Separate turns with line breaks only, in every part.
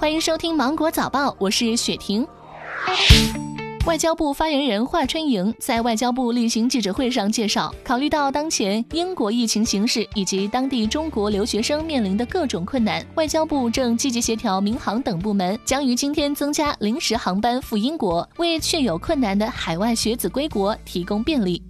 欢迎收听《芒果早报》，我是雪婷。外交部发言人华春莹在外交部例行记者会上介绍，考虑到当前英国疫情形势以及当地中国留学生面临的各种困难，外交部正积极协调民航等部门，将于今天增加临时航班赴英国，为确有困难的海外学子归国提供便利。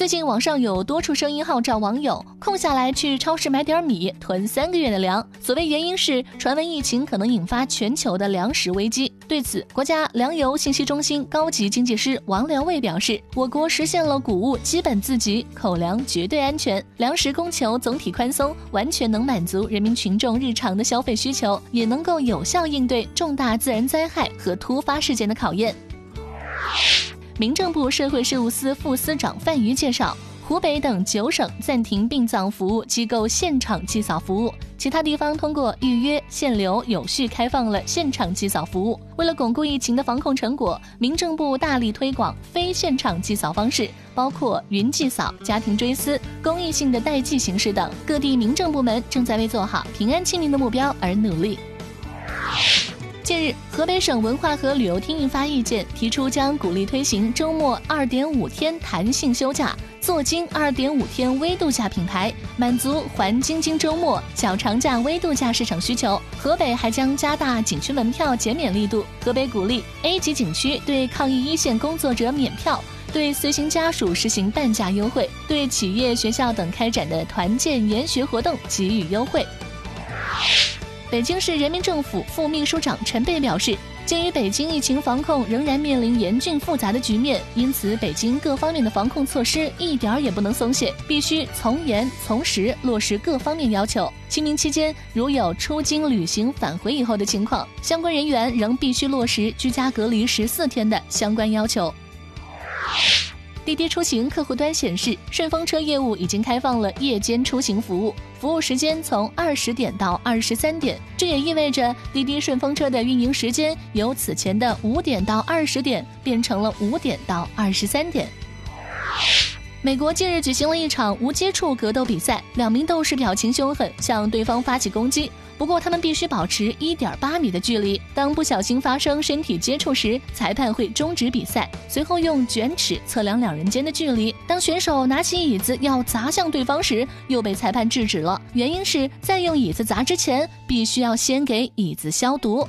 最近网上有多处声音号召网友空下来去超市买点米，囤三个月的粮。所谓原因是传闻疫情可能引发全球的粮食危机。对此，国家粮油信息中心高级经济师王良卫表示，我国实现了谷物基本自给，口粮绝对安全，粮食供求总体宽松，完全能满足人民群众日常的消费需求，也能够有效应对重大自然灾害和突发事件的考验。民政部社会事务司副司长范瑜介绍，湖北等九省暂停殡葬服务机构现场祭扫服务，其他地方通过预约限流有序开放了现场祭扫服务。为了巩固疫情的防控成果，民政部大力推广非现场祭扫方式，包括云祭扫、家庭追思、公益性的代祭形式等。各地民政部门正在为做好平安清明的目标而努力。近日，河北省文化和旅游厅印发意见，提出将鼓励推行周末二点五天弹性休假、坐金二点五天微度假品牌，满足环京津周末、小长假微度假市场需求。河北还将加大景区门票减免力度。河北鼓励 A 级景区对抗疫一线工作者免票，对随行家属实行半价优惠，对企业、学校等开展的团建研学活动给予优惠。北京市人民政府副秘书长陈贝表示，鉴于北京疫情防控仍然面临严峻复杂的局面，因此北京各方面的防控措施一点儿也不能松懈，必须从严从实落实各方面要求。清明期间如有出京旅行返回以后的情况，相关人员仍必须落实居家隔离十四天的相关要求。滴滴出行客户端显示，顺风车业务已经开放了夜间出行服务，服务时间从二十点到二十三点。这也意味着滴滴顺风车的运营时间由此前的五点到二十点变成了五点到二十三点。美国近日举行了一场无接触格斗比赛，两名斗士表情凶狠，向对方发起攻击。不过，他们必须保持一点八米的距离。当不小心发生身体接触时，裁判会终止比赛，随后用卷尺测量两人间的距离。当选手拿起椅子要砸向对方时，又被裁判制止了，原因是在用椅子砸之前，必须要先给椅子消毒。